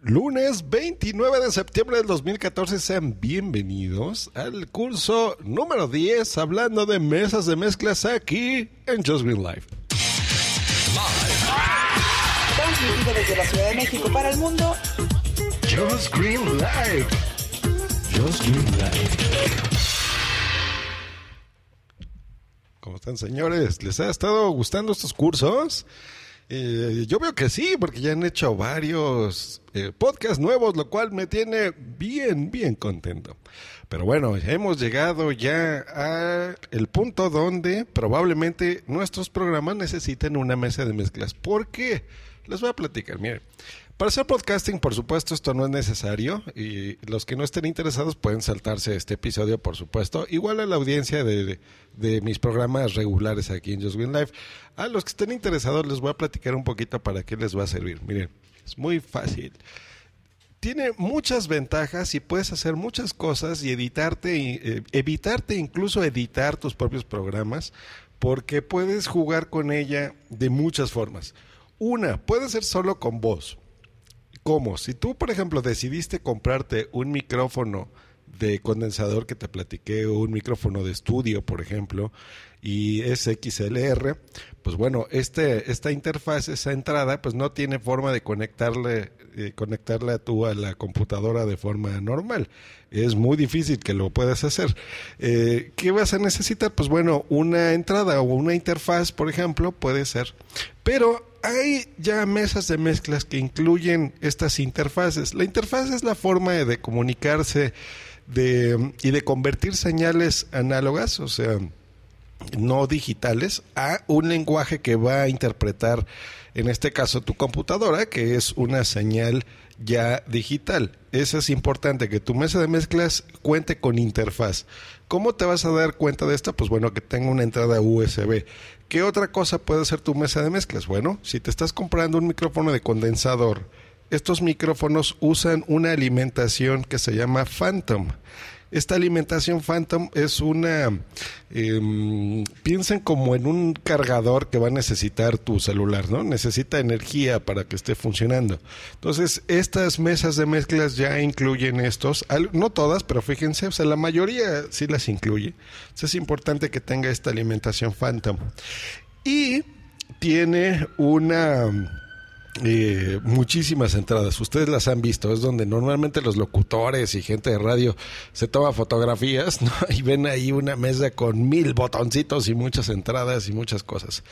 Lunes 29 de septiembre del 2014, sean bienvenidos al curso número 10 hablando de mesas de mezclas aquí en Just Green Live. Transmitido desde la Ciudad de México para el mundo. Just Green Live. Just Green Live. ¿Cómo están, señores? ¿Les ha estado gustando estos cursos? Eh, yo veo que sí, porque ya han hecho varios eh, podcasts nuevos, lo cual me tiene bien, bien contento. Pero bueno, hemos llegado ya a el punto donde probablemente nuestros programas necesiten una mesa de mezclas. ¿Por qué? Les voy a platicar. Miren, para hacer podcasting, por supuesto, esto no es necesario y los que no estén interesados pueden saltarse este episodio, por supuesto. Igual a la audiencia de, mis programas regulares aquí en Just Win Live. A los que estén interesados les voy a platicar un poquito para qué les va a servir. Miren, es muy fácil. Tiene muchas ventajas y puedes hacer muchas cosas y editarte, eh, evitarte incluso editar tus propios programas porque puedes jugar con ella de muchas formas. Una, puede ser solo con voz. ¿Cómo? Si tú, por ejemplo, decidiste comprarte un micrófono de condensador que te platiqué, o un micrófono de estudio, por ejemplo, y es XLR, pues bueno, este, esta interfaz, esa entrada, pues no tiene forma de conectarle, eh, conectarla tú a la computadora de forma normal. Es muy difícil que lo puedas hacer. Eh, ¿Qué vas a necesitar? Pues bueno, una entrada o una interfaz, por ejemplo, puede ser. Pero hay ya mesas de mezclas que incluyen estas interfaces. La interfaz es la forma de comunicarse de, y de convertir señales análogas, o sea, no digitales, a un lenguaje que va a interpretar, en este caso, tu computadora, que es una señal ya digital. Eso es importante, que tu mesa de mezclas cuente con interfaz. ¿Cómo te vas a dar cuenta de esto? Pues bueno, que tenga una entrada USB. ¿Qué otra cosa puede ser tu mesa de mezclas? Bueno, si te estás comprando un micrófono de condensador, estos micrófonos usan una alimentación que se llama Phantom. Esta alimentación Phantom es una, em, piensen como en un cargador que va a necesitar tu celular, ¿no? Necesita energía para que esté funcionando. Entonces, estas mesas de mezclas ya incluyen estos, no todas, pero fíjense, o sea, la mayoría sí las incluye. Entonces, es importante que tenga esta alimentación Phantom. Y tiene una eh, muchísimas entradas. Ustedes las han visto. Es donde normalmente los locutores y gente de radio se toma fotografías y ven ahí una mesa con mil botoncitos y muchas entradas y muchas cosas.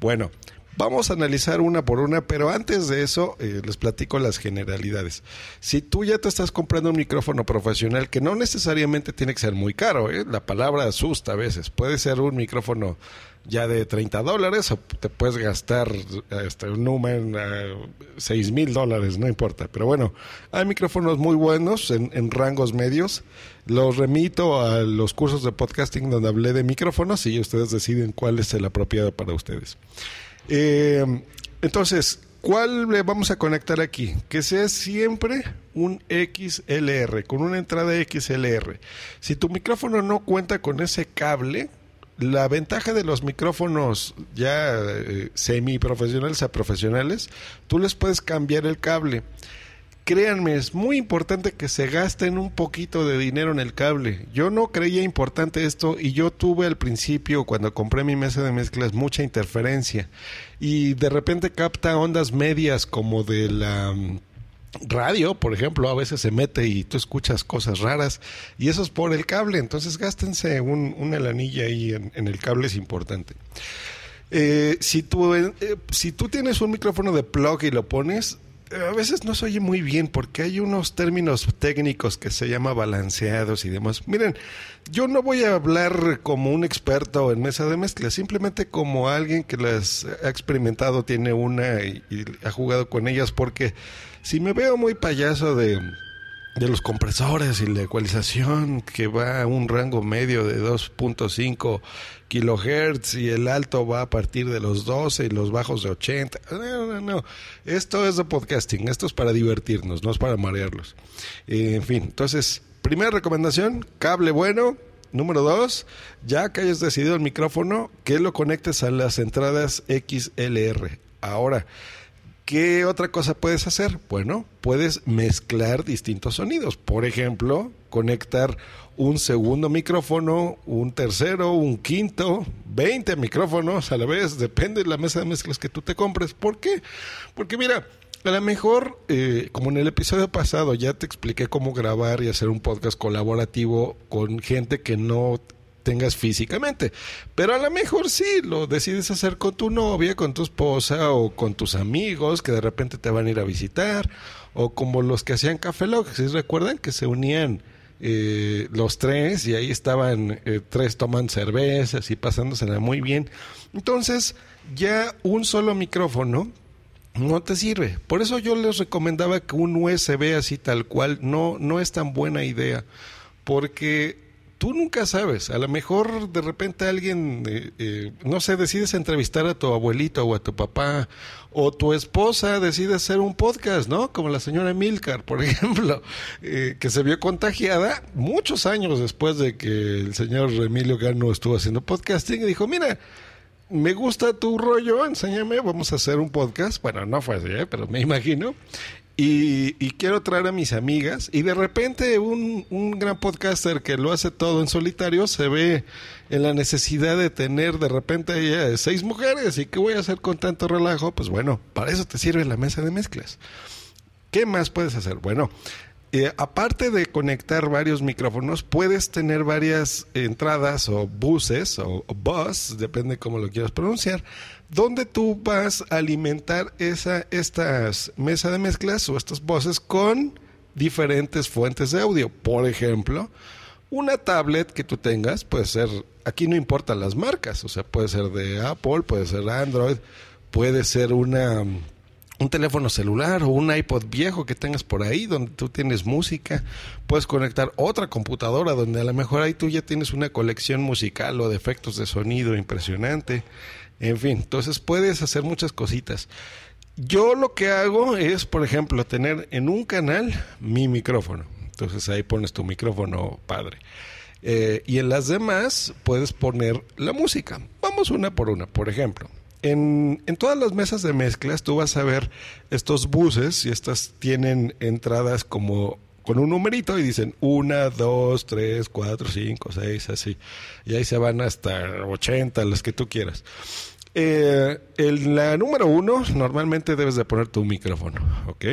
Bueno, Vamos a analizar una por una, pero antes de eso eh, les platico las generalidades. Si tú ya te estás comprando un micrófono profesional, que no necesariamente tiene que ser muy caro, ¿eh? la palabra asusta a veces, puede ser un micrófono ya de 30 dólares o te puedes gastar este, un número a 6 mil dólares, no importa. Pero bueno, hay micrófonos muy buenos en, en, rangos medios. Los remito a los cursos de podcasting donde hablé de micrófonos y ustedes deciden cuál es el apropiado para ustedes. Eh, entonces, ¿cuál le vamos a conectar aquí? Que sea siempre un XLR, con una entrada XLR. Si tu micrófono no cuenta con ese cable, la ventaja de los micrófonos ya eh, semi profesionales a profesionales, tú les puedes cambiar el cable. Créanme, es muy importante que se gasten un poquito de dinero en el cable. Yo no creía importante esto y yo tuve al principio, cuando compré mi mesa de mezclas, mucha interferencia. Y de repente capta ondas medias como de la mm, radio, por ejemplo, a veces se mete y tú escuchas cosas raras y eso es por el cable, entonces gástense un, una lanilla ahí en, el cable, es importante. Eh, si, eh, si tú tienes un micrófono de plug y lo pones, a veces no se oye muy bien porque hay unos términos técnicos que se llama balanceados y demás. Miren, yo no voy a hablar como un experto en mesa de mezcla, simplemente como alguien que las ha experimentado, tiene una y, y ha jugado con ellas, porque si me veo muy payaso de de los compresores y la ecualización que va a un rango medio de 2.5 kilohertz y el alto va a partir de los 12 y los bajos de 80. No, no, no. Esto es de podcasting, esto es para divertirnos, no es para marearlos. En fin, entonces, primera recomendación, cable bueno. Número dos, ya que hayas decidido el micrófono, que lo conectes a las entradas XLR. Ahora, ¿Qué otra cosa puedes hacer? Bueno, puedes mezclar distintos sonidos. Por ejemplo, conectar un segundo micrófono, un tercero, un quinto, 20 micrófonos a la vez, depende de la mesa de mezclas que tú te compres. ¿Por qué? Porque mira, a lo mejor, eh, como en el episodio pasado, ya te expliqué cómo grabar y hacer un podcast colaborativo con gente que no tengas físicamente. Pero a lo mejor sí, lo decides hacer con tu novia, con tu esposa o con tus amigos que de repente te van a ir a visitar. O como los que hacían Café Log, ¿sí recuerdan? Que se unían eh, los tres y ahí estaban eh, tres tomando cervezas y pasándosela muy bien. Entonces, ya un solo micrófono no te sirve. Por eso yo les recomendaba que un USB así tal cual no, no es tan buena idea. Porque tú nunca sabes. A lo mejor de repente alguien, eh, eh, no sé, decides entrevistar a tu abuelito o a tu papá, o tu esposa decide hacer un podcast, ¿no? Como la señora Milcar, por ejemplo, eh, que se vio contagiada muchos años después de que el señor Emilio Gano estuvo haciendo podcasting y dijo, mira, me gusta tu rollo, enséñame, vamos a hacer un podcast. Bueno, no fue así, pero me imagino. Y, quiero traer a mis amigas y de repente un, un, gran podcaster que lo hace todo en solitario se ve en la necesidad de tener de repente seis mujeres y qué voy a hacer con tanto relajo pues bueno para eso te sirve la mesa de mezclas. Qué más puedes hacer bueno eh, aparte de conectar varios micrófonos, puedes tener varias entradas o buses o, bus, depende cómo lo quieras pronunciar, donde tú vas a alimentar esa, estas mesa de mezclas o estas voces con diferentes fuentes de audio. Por ejemplo, una tablet que tú tengas puede ser, aquí no importan las marcas, o sea, puede ser de Apple, puede ser Android, puede ser una un teléfono celular o un iPod viejo que tengas por ahí donde tú tienes música, puedes conectar otra computadora donde a lo mejor ahí tú ya tienes una colección musical o de efectos de sonido impresionante. En fin, entonces puedes hacer muchas cositas. Yo lo que hago es, por ejemplo, tener en un canal mi micrófono. Entonces ahí pones tu micrófono padre. Eh, y en las demás puedes poner la música. Vamos una por una. Por ejemplo, en, en, todas las mesas de mezclas tú vas a ver estos buses y estas tienen entradas como con un numerito y dicen una, dos, tres, cuatro, cinco, seis, así. Y ahí se van hasta 80, las que tú quieras. Eh, en la número uno, normalmente debes de poner tu micrófono, ¿ok?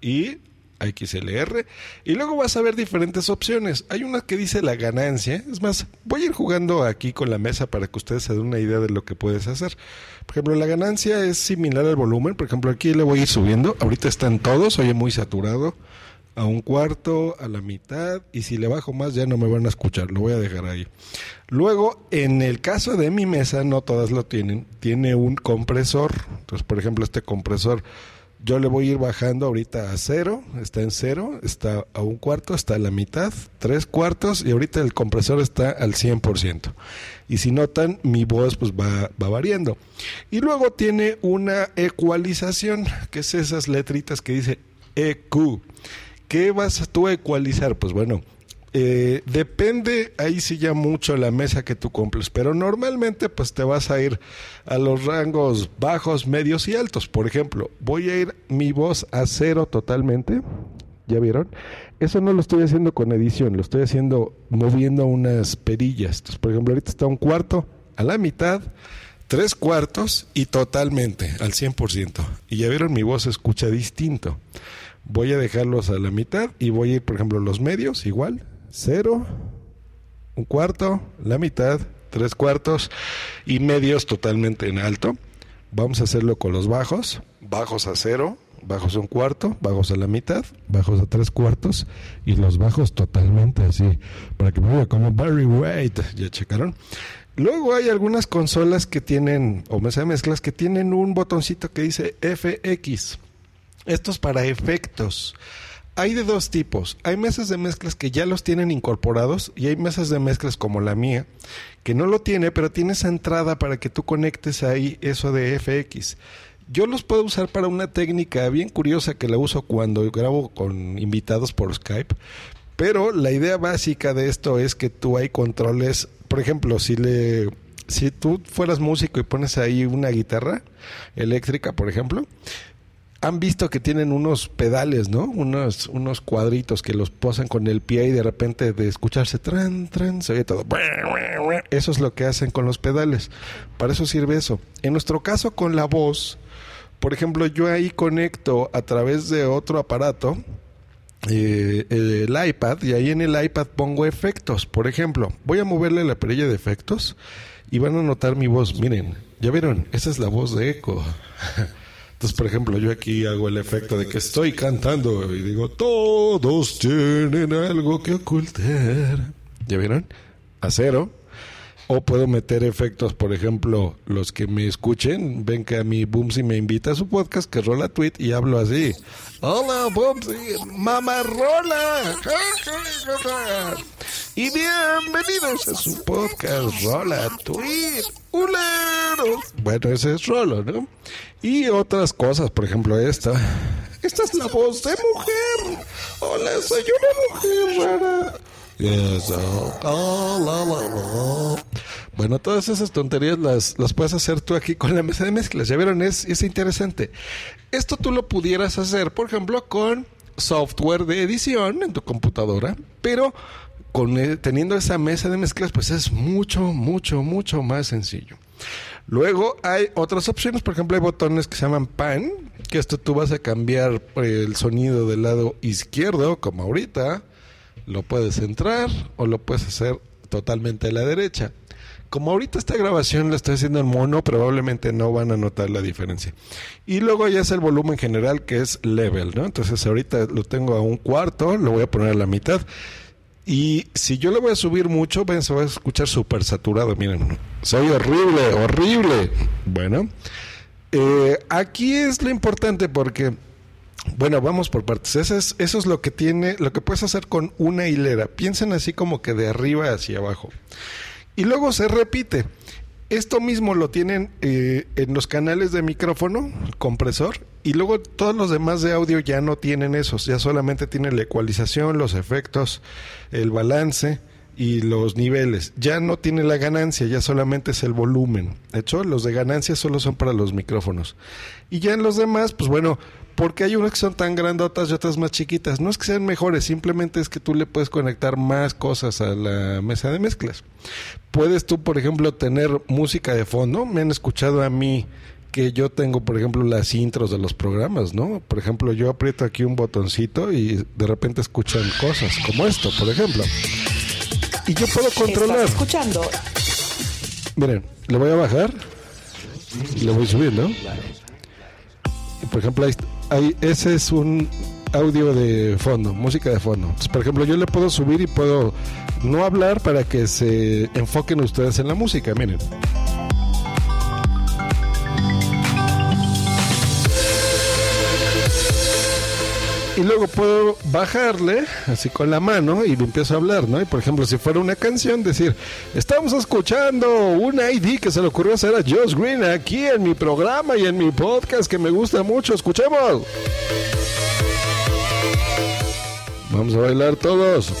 Y XLR. Y luego vas a ver diferentes opciones. Hay una que dice la ganancia. Es más, voy a ir jugando aquí con la mesa para que ustedes se den una idea de lo que puedes hacer. Por ejemplo, la ganancia es similar al volumen. Por ejemplo, aquí le voy a ir subiendo. Ahorita están todos, oye muy saturado a un cuarto, a la mitad, y si le bajo más ya no me van a escuchar, lo voy a dejar ahí. Luego, en el caso de mi mesa, no todas lo tienen, tiene un compresor. Entonces, por ejemplo, este compresor, yo le voy a ir bajando ahorita a cero, está en cero, está a un cuarto, está a la mitad, tres cuartos, y ahorita el compresor está al 100%. Y si notan, mi voz pues va, va variando. Y luego tiene una ecualización, que es esas letritas que dice EQ. ¿Qué vas tú a ecualizar? Pues bueno, eh, depende ahí sí ya mucho la mesa que tú compres, pero normalmente pues te vas a ir a los rangos bajos, medios y altos. Por ejemplo, voy a ir mi voz a cero totalmente. ¿Ya vieron? Eso no lo estoy haciendo con edición, lo estoy haciendo moviendo unas perillas. Entonces, por ejemplo, ahorita está un cuarto a la mitad, tres cuartos y totalmente al 100%. Y ya vieron, mi voz escucha distinto voy a dejarlos a la mitad y voy a ir, por ejemplo, los medios igual, cero, un cuarto, la mitad, tres cuartos y medios totalmente en alto. Vamos a hacerlo con los bajos, bajos a cero, bajos a un cuarto, bajos a la mitad, bajos a tres cuartos y los bajos totalmente así, para que me vea como Barry White. ¿Ya checaron? Luego hay algunas consolas que tienen, o mesa de mezclas, que tienen un botoncito que dice FX. Esto es para efectos. Hay de dos tipos. Hay mesas de mezclas que ya los tienen incorporados y hay mesas de mezclas como la mía que no lo tiene, pero tiene esa entrada para que tú conectes ahí eso de FX. Yo los puedo usar para una técnica bien curiosa que la uso cuando grabo con invitados por Skype. Pero la idea básica de esto es que tú hay controles, por ejemplo, si le si tú fueras músico y pones ahí una guitarra eléctrica, por ejemplo, han visto que tienen unos pedales, ¿no? Unos, unos cuadritos que los posan con el pie y de repente de escucharse tran, tran, se oye todo. Eso es lo que hacen con los pedales. Para eso sirve eso. En nuestro caso con la voz, por ejemplo, yo ahí conecto a través de otro aparato eh, el iPad y ahí en el iPad pongo efectos. Por ejemplo, voy a moverle la perilla de efectos y van a notar mi voz. Miren, ya vieron, esa es la voz de eco. Entonces, por ejemplo, yo aquí hago el efecto de que estoy cantando y digo, todos tienen algo que ocultar. ¿Ya vieron? A cero. O puedo meter efectos, por ejemplo, los que me escuchen, ven que a mi Boomsy me invita a su podcast, que rola tweet y hablo así. Hola, Boomsy, mamá rola. Y bienvenidos a su podcast, rola tweet. Ulero. Bueno, ese es rolo, ¿no? Y otras cosas, por ejemplo, esta. Esta es la voz de mujer. Hola, soy una mujer rara. Bueno, todas esas tonterías las, las puedes hacer tú aquí con la mesa de mezclas. Ya vieron, es, es interesante. Esto tú lo pudieras hacer, por ejemplo, con software de edición en tu computadora, pero con, eh, teniendo esa mesa de mezclas, pues es mucho, mucho, mucho más sencillo. Luego hay otras opciones, por ejemplo, hay botones que se llaman pan, que esto tú vas a cambiar el sonido del lado izquierdo, como ahorita lo puedes entrar o lo puedes hacer totalmente a la derecha. Como ahorita esta grabación la estoy haciendo en mono, probablemente no van a notar la diferencia. Y luego ya es el volumen general que es level, ¿no? Entonces ahorita lo tengo a un cuarto, lo voy a poner a la mitad. Y si yo le voy a subir mucho, ven, se va a escuchar súper saturado. Miren, soy horrible, horrible. Bueno, eh, aquí es lo importante porque bueno, vamos por partes. Eso es, eso es lo que tiene, lo que puedes hacer con una hilera. Piensen así como que de arriba hacia abajo. Y luego se repite. Esto mismo lo tienen eh, en los canales de micrófono, compresor, y luego todos los demás de audio ya no tienen esos, ya solamente tienen la ecualización, los efectos, el balance y los niveles. Ya no tiene la ganancia, ya solamente es el volumen. De hecho, los de ganancia solo son para los micrófonos. Y ya en los demás, pues bueno, porque hay unas que son tan grandotas y otras más chiquitas. No es que sean mejores, simplemente es que tú le puedes conectar más cosas a la mesa de mezclas. Puedes tú, por ejemplo, tener música de fondo. Me han escuchado a mí que yo tengo, por ejemplo, las intros de los programas, ¿no? Por ejemplo, yo aprieto aquí un botoncito y de repente escuchan cosas como esto, por ejemplo. Y yo puedo controlar. ¿Estás escuchando? Miren, le voy a bajar y le voy subiendo. Y por ejemplo, ahí, ahí, ese es un audio de fondo, música de fondo. Por ejemplo, yo le puedo subir y puedo no hablar para que se enfoquen ustedes en la música. Miren. Y luego puedo bajarle así con la mano y empiezo a hablar, ¿no? Y por ejemplo, si fuera una canción, decir, estamos escuchando una ID que se le ocurrió hacer a Josh Green aquí en mi programa y en mi podcast que me gusta mucho. Escuchemos. Vamos a bailar todos.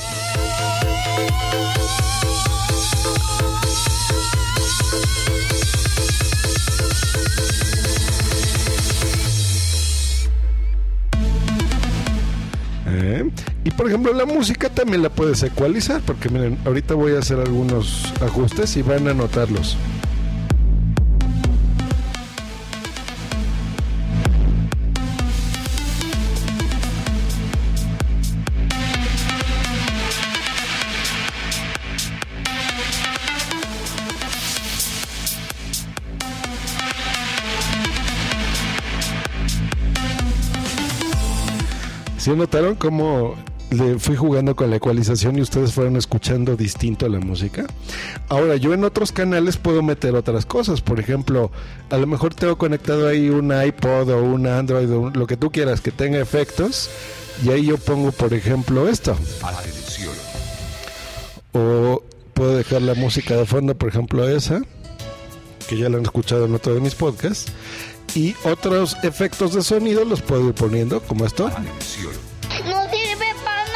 ¿Eh? Y por ejemplo la música también la puedes ecualizar porque miren, ahorita voy a hacer algunos ajustes y van a notarlos. ¿Sí notaron cómo le fui jugando con la ecualización y ustedes fueron escuchando distinto la música? Ahora, yo en otros canales puedo meter otras cosas. Por ejemplo, a lo mejor tengo conectado ahí un iPod o un Android o lo que tú quieras que tenga efectos. Y ahí yo pongo, por ejemplo, esto. O puedo dejar la música de fondo, por ejemplo, esa, que ya la han escuchado en otro de mis podcasts. Y otros efectos de sonido los puedo ir poniendo, como esto. ¡No sirve para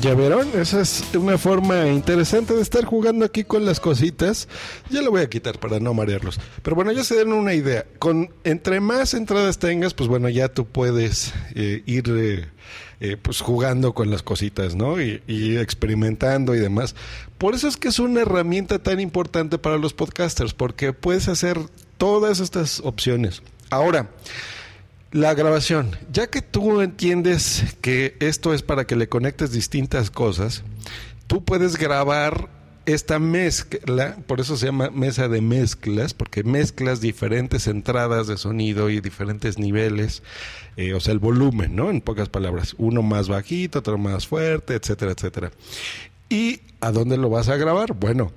¿Ya vieron? Esa es una forma interesante de estar jugando aquí con las cositas. Ya lo voy a quitar para no marearlos. Pero bueno, ya se den una idea. Con entre más entradas tengas, pues bueno, ya tú puedes eh, ir eh, eh, pues jugando con las cositas, ¿no? Y, y experimentando y demás. Por eso es que es una herramienta tan importante para los podcasters, porque puedes hacer todas estas opciones. Ahora, la grabación. Ya que tú entiendes que esto es para que le conectes distintas cosas, tú puedes grabar esta mezcla, por eso se llama mesa de mezclas, porque mezclas diferentes entradas de sonido y diferentes niveles, eh, o sea, el volumen, ¿no? En pocas palabras, uno más bajito, otro más fuerte, etcétera, etcétera. ¿Y a dónde lo vas a grabar? Bueno,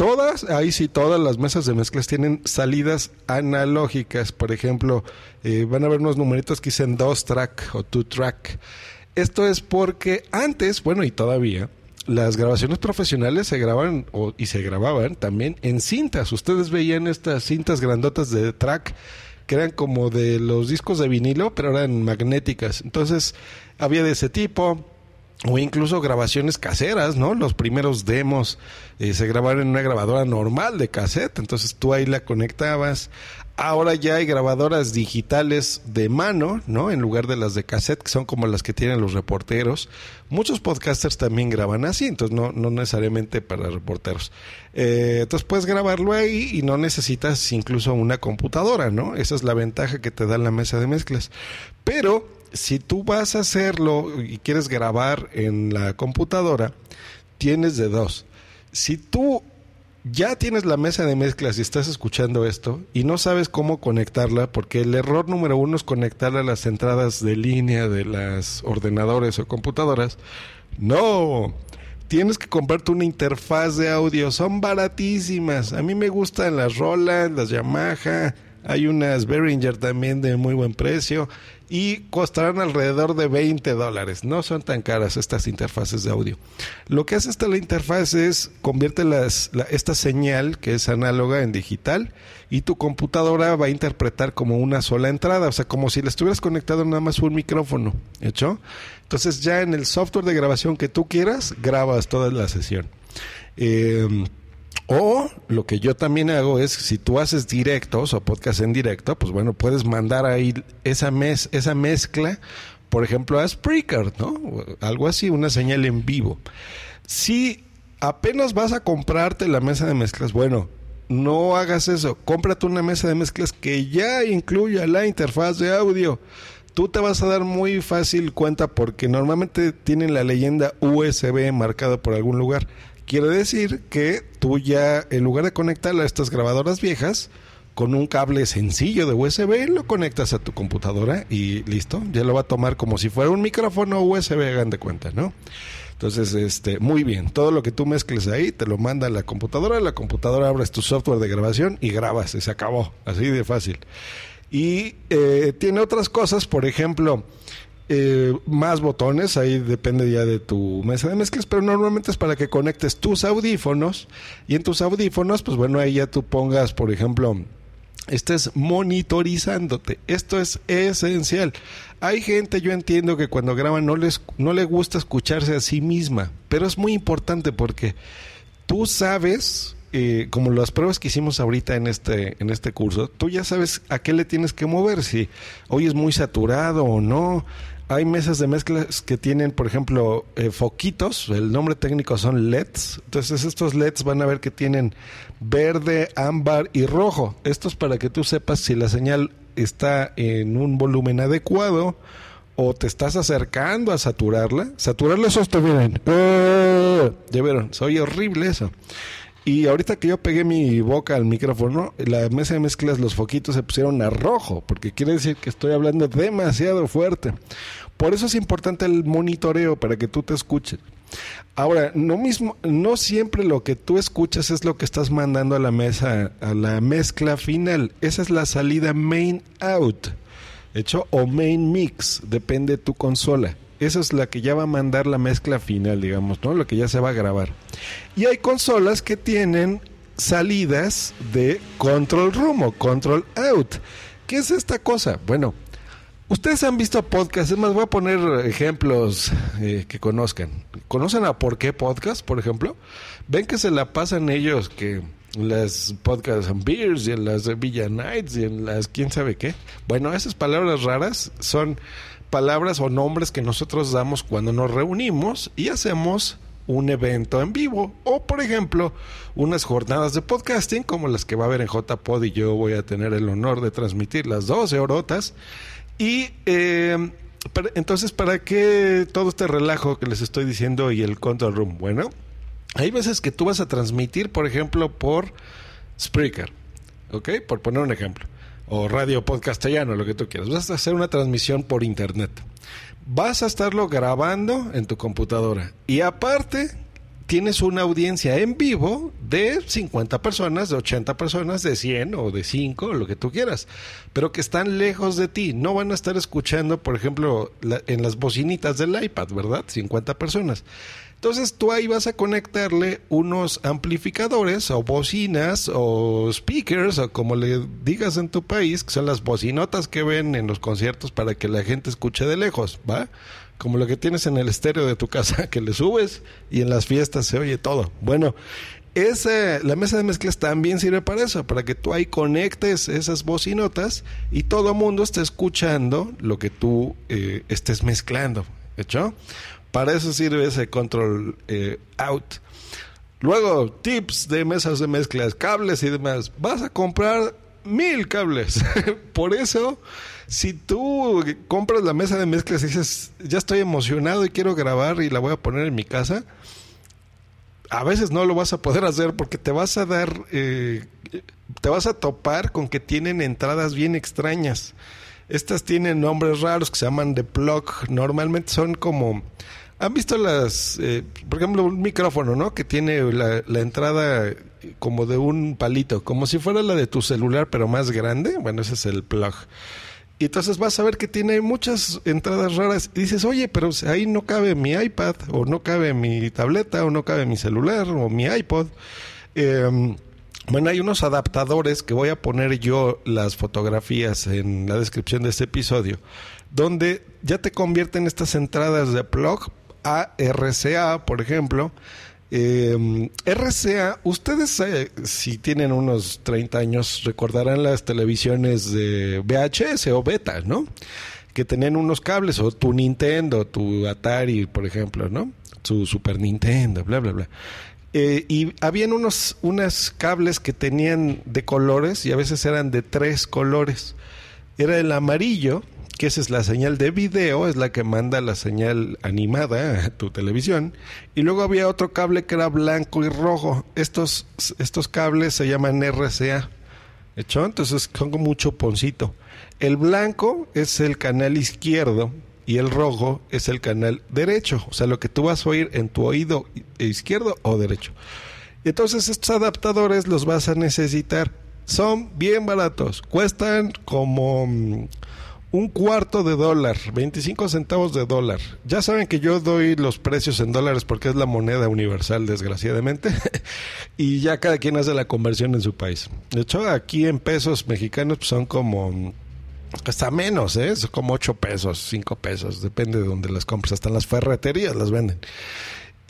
Todas, ahí sí, todas las mesas de mezclas tienen salidas analógicas. Por ejemplo, eh, van a ver unos numeritos que dicen dos track o two track. Esto es porque antes, bueno, y todavía, las grabaciones profesionales se graban o, y se grababan también en cintas. Ustedes veían estas cintas grandotas de track que eran como de los discos de vinilo, pero eran magnéticas. Entonces, había de ese tipo o incluso grabaciones caseras, ¿no? Los primeros demos eh, se grabaron en una grabadora normal de cassette, entonces tú ahí la conectabas. Ahora ya hay grabadoras digitales de mano, ¿no? En lugar de las de cassette, que son como las que tienen los reporteros. Muchos podcasters también graban así, entonces no, no necesariamente para reporteros. Eh, entonces puedes grabarlo ahí y no necesitas incluso una computadora, ¿no? Esa es la ventaja que te da la mesa de mezclas. Pero si tú vas a hacerlo y quieres grabar en la computadora, tienes de dos. Si tú ya tienes la mesa de mezclas y estás escuchando esto y no sabes cómo conectarla, porque el error número uno es conectarla a las entradas de línea de las ordenadores o computadoras, no. Tienes que comprarte una interfaz de audio, son baratísimas. A mí me gustan las Roland, las Yamaha, hay unas Behringer también de muy buen precio y costarán alrededor de 20 dólares. No son tan caras estas interfaces de audio. Lo que hace esta la interfaz es convierte las, esta señal que es análoga en digital y tu computadora va a interpretar como una sola entrada, o sea, como si le estuvieras conectado nada más un micrófono, ¿hecho? Entonces ya en el software de grabación que tú quieras, grabas toda la sesión. Eh, o lo que yo también hago es, si tú haces directos o podcast en directo, pues bueno, puedes mandar ahí esa, esa mezcla, por ejemplo, a Spreaker, ¿no? Algo así, una señal en vivo. Si apenas vas a comprarte la mesa de mezclas, bueno, no hagas eso. Cómprate una mesa de mezclas que ya incluya la interfaz de audio. Tú te vas a dar muy fácil cuenta porque normalmente tienen la leyenda USB marcada por algún lugar. Quiere decir que tú ya, en lugar de conectarla a estas grabadoras viejas, con un cable sencillo de USB, lo conectas a tu computadora y listo. Ya lo va a tomar como si fuera un micrófono USB, hagan de cuenta, ¿no? Entonces, este, muy bien. Todo lo que tú mezcles ahí, te lo manda a la computadora. La computadora abres tu software de grabación y grabas. Y se acabó. Así de fácil. Y eh, tiene otras cosas, por ejemplo, eh, más botones, ahí depende ya de tu mesa de mezclas, pero normalmente es para que conectes tus audífonos y en tus audífonos, pues bueno, ahí ya tú pongas, por ejemplo, estés monitorizándote. Esto es esencial. Hay gente, yo entiendo que cuando graban no les no le gusta escucharse a sí misma, pero es muy importante porque tú sabes eh, como las pruebas que hicimos ahorita en este, en este curso, tú ya sabes a qué le tienes que mover, si hoy es muy saturado o no, hay mesas de mezclas que tienen, por ejemplo, eh, foquitos, el nombre técnico son LEDs. Entonces estos LEDs van a ver que tienen verde, ámbar y rojo. Esto es para que tú sepas si la señal está en un volumen adecuado o te estás acercando a saturarla. Saturarla eso está bien. ¡Eh! Ya vieron, soy horrible eso. Y ahorita que yo pegué mi boca al micrófono, la mesa de mezclas, los foquitos se pusieron a rojo, porque quiere decir que estoy hablando demasiado fuerte. Por eso es importante el monitoreo para que tú te escuches. Ahora, no mismo, no siempre lo que tú escuchas es lo que estás mandando a la mesa, a la mezcla final. Esa es la salida main out, hecho o main mix, depende de tu consola. Esa es la que ya va a mandar la mezcla final, digamos, ¿no? Lo que ya se va a grabar. Y hay consolas que tienen salidas de control room o control out. ¿Qué es esta cosa? Bueno, ustedes han visto podcasts, es más, voy a poner ejemplos eh, que conozcan. ¿Conocen a Por qué Podcast, por ejemplo? Ven que se la pasan ellos que las podcasts and beers y en las Villa Nights y en las quién sabe qué. Bueno, esas palabras raras son palabras o nombres que nosotros damos cuando nos reunimos y hacemos un evento en vivo o por ejemplo unas jornadas de podcasting como las que va a haber en JPod y yo voy a tener el honor de transmitir las 12 horotas y eh, entonces para qué todo este relajo que les estoy diciendo y el control room bueno hay veces que tú vas a transmitir por ejemplo por Spreaker ok por poner un ejemplo o radio podcastellano, lo que tú quieras. Vas a hacer una transmisión por internet. Vas a estarlo grabando en tu computadora. Y aparte, tienes una audiencia en vivo de 50 personas, de 80 personas, de 100 o de 5, lo que tú quieras, pero que están lejos de ti. No van a estar escuchando, por ejemplo, en las bocinitas del iPad, ¿verdad? 50 personas. Entonces tú ahí vas a conectarle unos amplificadores o bocinas o speakers o como le digas en tu país, que son las bocinotas que ven en los conciertos para que la gente escuche de lejos, ¿va? Como lo que tienes en el estéreo de tu casa, que le subes y en las fiestas se oye todo. Bueno, esa, la mesa de mezclas también sirve para eso, para que tú ahí conectes esas bocinotas y todo el mundo esté escuchando lo que tú eh, estés mezclando. ¿Hecho? Para eso sirve ese control eh, out. Luego, tips de mesas de mezclas, cables y demás. Vas a comprar mil cables. Por eso, si tú compras la mesa de mezclas y dices, ya estoy emocionado y quiero grabar y la voy a poner en mi casa, a veces no lo vas a poder hacer porque te vas a dar, eh, te vas a topar con que tienen entradas bien extrañas. Estas tienen nombres raros que se llaman de plug. Normalmente son como ¿Han visto las, eh, por ejemplo, un micrófono, ¿no? Que tiene la, entrada como de un palito, como si fuera la de tu celular, pero más grande. Bueno, ese es el plug. Y entonces vas a ver que tiene muchas entradas raras. Y dices, oye, pero ahí no cabe mi iPad, o no cabe mi tableta, o no cabe mi celular, o mi iPod. Em, bueno, hay unos adaptadores que voy a poner yo las fotografías en la descripción de este episodio, donde ya te convierten estas entradas de plug a RCA, por ejemplo. Eh, RCA, ustedes eh, si tienen unos 30 años recordarán las televisiones de VHS o Beta, ¿no? Que tenían unos cables, o tu Nintendo, tu Atari, por ejemplo, ¿no? Su Super Nintendo, bla, bla, bla. Eh, y habían unos cables que tenían de colores y a veces eran de tres colores. Era el amarillo, que esa es la señal de video, es la que manda la señal animada a tu televisión. Y luego había otro cable que era blanco y rojo. Estos, estos cables se llaman RCA. ¿Hecho? Entonces son como un chuponcito. El blanco es el canal izquierdo y el rojo es el canal derecho. O sea, lo que tú vas a oír en tu oído izquierdo o derecho. Entonces estos adaptadores los vas a necesitar. Son bien baratos. Cuestan como mm, un cuarto de dólar, 25 centavos de dólar. Ya saben que yo doy los precios en dólares porque es la moneda universal, desgraciadamente, y ya cada quien hace la conversión en su país. De hecho, aquí en pesos mexicanos pues, son como hasta menos, ¿eh? Son como 8 pesos, 5 pesos, depende de donde las compras. Hasta en las ferreterías las venden.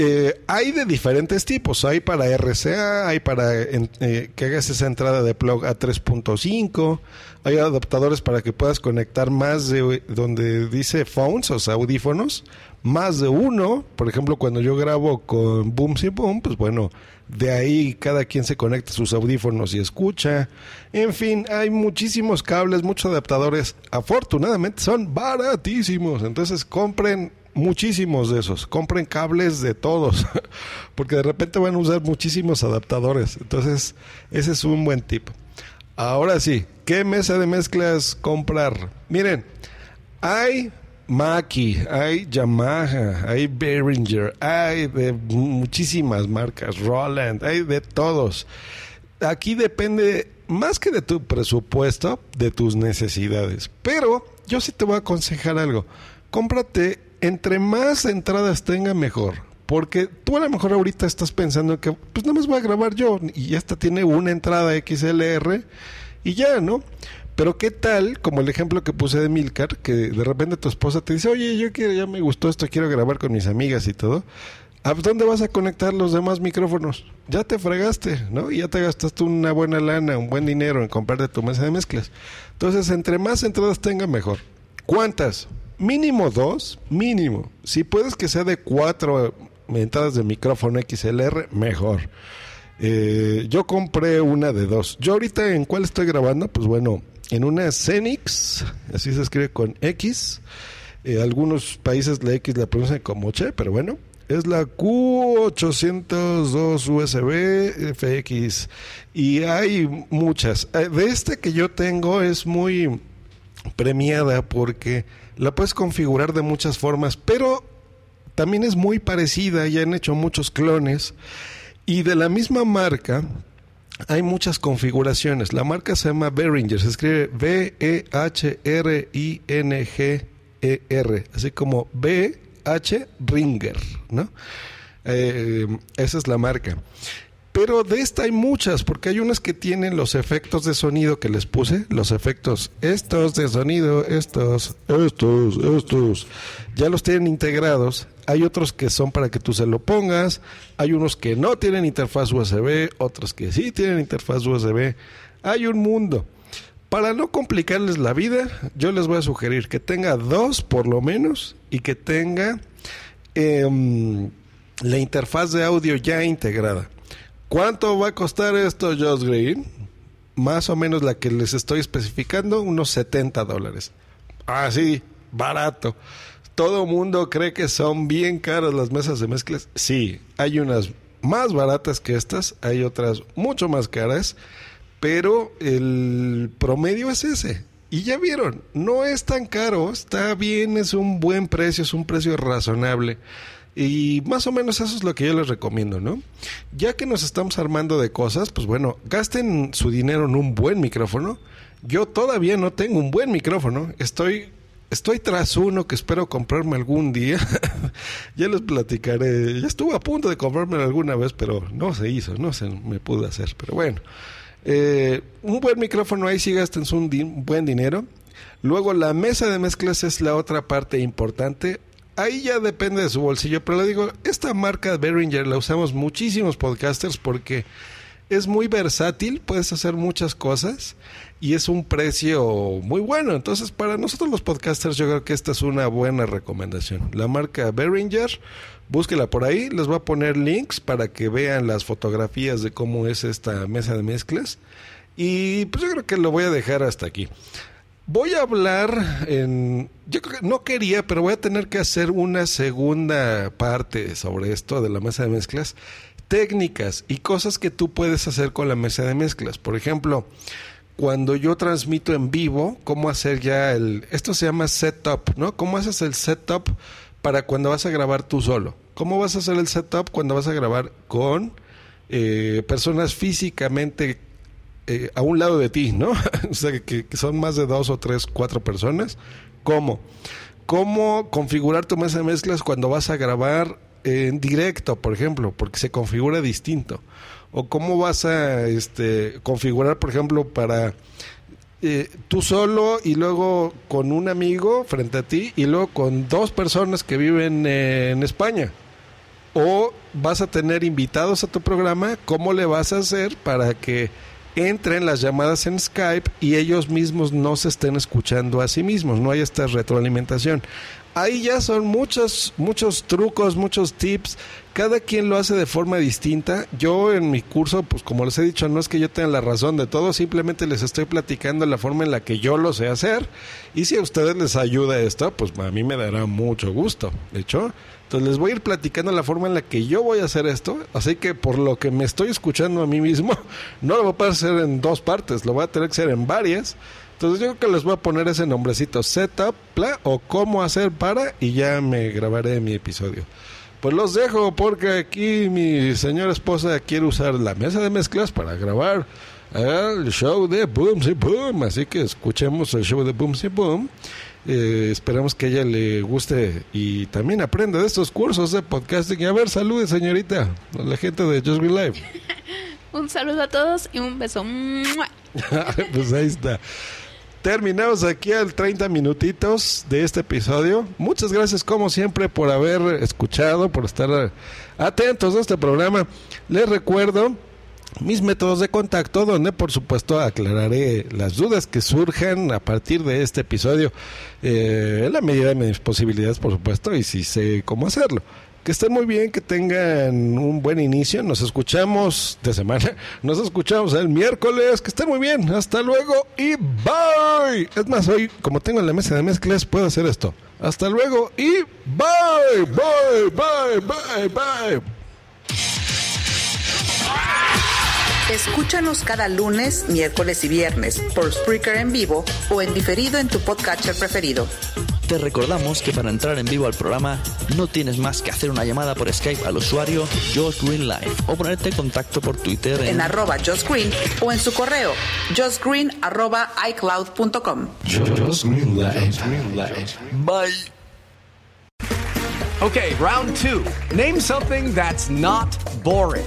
Eh, hay de diferentes tipos. Hay para RCA, hay para eh, que hagas esa entrada de plug a 3.5. Hay adaptadores para que puedas conectar más de donde dice phones, o sea, audífonos, más de uno. Por ejemplo, cuando yo grabo con Boom Si Boom, pues bueno, de ahí cada quien se conecta sus audífonos y escucha. En fin, hay muchísimos cables, muchos adaptadores. Afortunadamente son baratísimos. Entonces compren muchísimos de esos. Compren cables de todos. Porque de repente van a usar muchísimos adaptadores. Entonces, ese es un buen tip. Ahora sí, ¿qué mesa de mezclas comprar? Miren, hay Mackie, hay Yamaha, hay Behringer, hay de muchísimas marcas, Roland, hay de todos. Aquí depende más que de tu presupuesto, de tus necesidades. Pero yo sí te voy a aconsejar algo. Cómprate entre más entradas tenga mejor. Porque tú a lo mejor ahorita estás pensando que pues nada más voy a grabar yo y esta tiene una entrada XLR y ya, ¿no? Pero qué tal, como el ejemplo que puse de Milcar, que de repente tu esposa te dice, oye, yo quiero, ya me gustó esto, quiero grabar con mis amigas y todo. ¿A dónde vas a conectar los demás micrófonos? Ya te fregaste, ¿no? Y ya te gastaste una buena lana, un buen dinero en comprarte tu mesa de mezclas. Entonces, entre más entradas tenga, mejor. ¿Cuántas? Mínimo dos, mínimo. Si puedes que sea de cuatro entradas de micrófono XLR, mejor. Eh, yo compré una de dos. Yo ahorita en cuál estoy grabando, pues bueno, en una Cenix, así se escribe con X. Eh, algunos países la X la pronuncian como Che, pero bueno, es la Q802 USB FX y hay muchas. Eh, de este que yo tengo es muy premiada porque la puedes configurar de muchas formas, pero también es muy parecida y han hecho muchos clones y de la misma marca hay muchas configuraciones. La marca se llama Behringer, se escribe B-E-H-R-I-N-G-E-R, así como B-H Ringer, ¿no? Eh, esa es la marca. Pero de esta hay muchas, porque hay unas que tienen los efectos de sonido que les puse, los efectos estos de sonido, estos, estos, estos, ya los tienen integrados. Hay otros que son para que tú se lo pongas, hay unos que no tienen interfaz USB, otros que sí tienen interfaz USB. Hay un mundo. Para no complicarles la vida, yo les voy a sugerir que tenga dos por lo menos y que tenga em, la interfaz de audio ya integrada. ¿Cuánto va a costar esto, Josh Green? Más o menos la que les estoy especificando, unos 70 dólares. Ah, sí, barato. Todo mundo cree que son bien caras las mesas de mezclas. Sí, hay unas más baratas que estas, hay otras mucho más caras, pero el promedio es ese. Y ya vieron, no es tan caro, está bien, es un buen precio, es un precio razonable. Y más o menos eso es lo que yo les recomiendo, ¿no? Ya que nos estamos armando de cosas, pues bueno, gasten su dinero en un buen micrófono. Yo todavía no tengo un buen micrófono. Estoy estoy tras uno que espero comprarme algún día. ya les platicaré. Ya estuve a punto de comprarme alguna vez, pero no se hizo, no se me pudo hacer. Pero bueno, eh, un buen micrófono ahí sí gasten un buen dinero. Luego la mesa de mezclas es la otra parte importante ahí ya depende de su bolsillo, pero le digo, esta marca Behringer la usamos muchísimos podcasters porque es muy versátil, puedes hacer muchas cosas y es un precio muy bueno. Entonces, para nosotros los podcasters, yo creo que esta es una buena recomendación. La marca Behringer, búsquela por ahí, les voy a poner links para que vean las fotografías de cómo es esta mesa de mezclas. Y pues yo creo que lo voy a dejar hasta aquí. Voy a hablar en... Yo no quería, pero voy a tener que hacer una segunda parte sobre esto de la mesa de mezclas. Técnicas y cosas que tú puedes hacer con la mesa de mezclas. Por ejemplo, cuando yo transmito en vivo, cómo hacer ya el... Esto se llama setup, ¿no? ¿Cómo haces el setup para cuando vas a grabar tú solo? ¿Cómo vas a hacer el setup cuando vas a grabar con eh, personas físicamente eh, a un lado de ti, ¿no? o sea, que, son más de dos o tres, cuatro personas. ¿Cómo? ¿Cómo configurar tu mesa de mezclas cuando vas a grabar en directo, por ejemplo? Porque se configura distinto. O cómo vas a este, configurar, por ejemplo, para eh, tú solo y luego con un amigo frente a ti y luego con dos personas que viven en España. O vas a tener invitados a tu programa, ¿cómo le vas a hacer para que entren las llamadas en Skype y ellos mismos no se estén escuchando a sí mismos, no hay esta retroalimentación. ahí ya son muchos, muchos trucos, muchos tips. Cada quien lo hace de forma distinta. Yo en mi curso, pues como les he dicho, no es que yo tenga la razón de todo, simplemente les estoy platicando la forma en la que yo lo sé hacer. Y si a ustedes les ayuda esto, pues a mí me dará mucho gusto. De hecho, entonces les voy a ir platicando la forma en la que yo voy a hacer esto. Así que por lo que me estoy escuchando a mí mismo, no lo voy a poder hacer en dos partes, lo voy a tener que hacer en varias. Entonces yo creo que les voy a poner ese nombrecito, setup, o cómo hacer para, y ya me grabaré mi episodio. Pues los dejo porque aquí mi señora esposa quiere usar la mesa de mezclas para grabar el show de Boom y Boom. Así que escuchemos el show de Boom y Boom. Eh, esperamos que a ella le guste y también aprenda de estos cursos de podcasting. Y a ver, salude señorita, a la gente de Just Be Live. un saludo a todos y un beso. pues ahí está. Terminamos aquí al 30 minutitos de este episodio. Muchas gracias como siempre por haber escuchado, por estar atentos a este programa. Les recuerdo mis métodos de contacto donde por supuesto aclararé las dudas que surjan a partir de este episodio eh, en la medida de mis posibilidades por supuesto y si sé cómo hacerlo. Que estén muy bien, que tengan un buen inicio. Nos escuchamos de semana. Nos escuchamos el miércoles. Que estén muy bien. Hasta luego y bye. Es más, hoy, como tengo en la mesa de mezclas, puedo hacer esto. Hasta luego y bye, bye, bye, bye, bye. Escúchanos cada lunes, miércoles y viernes por Spreaker en vivo o en diferido en tu podcatcher preferido. Te recordamos que para entrar en vivo al programa no tienes más que hacer una llamada por Skype al usuario Josh Green Live o ponerte en contacto por Twitter en, arroba Josh Green o en su correo joshgreen arroba icloud.com. Bye. Okay, round two. Name something that's not boring.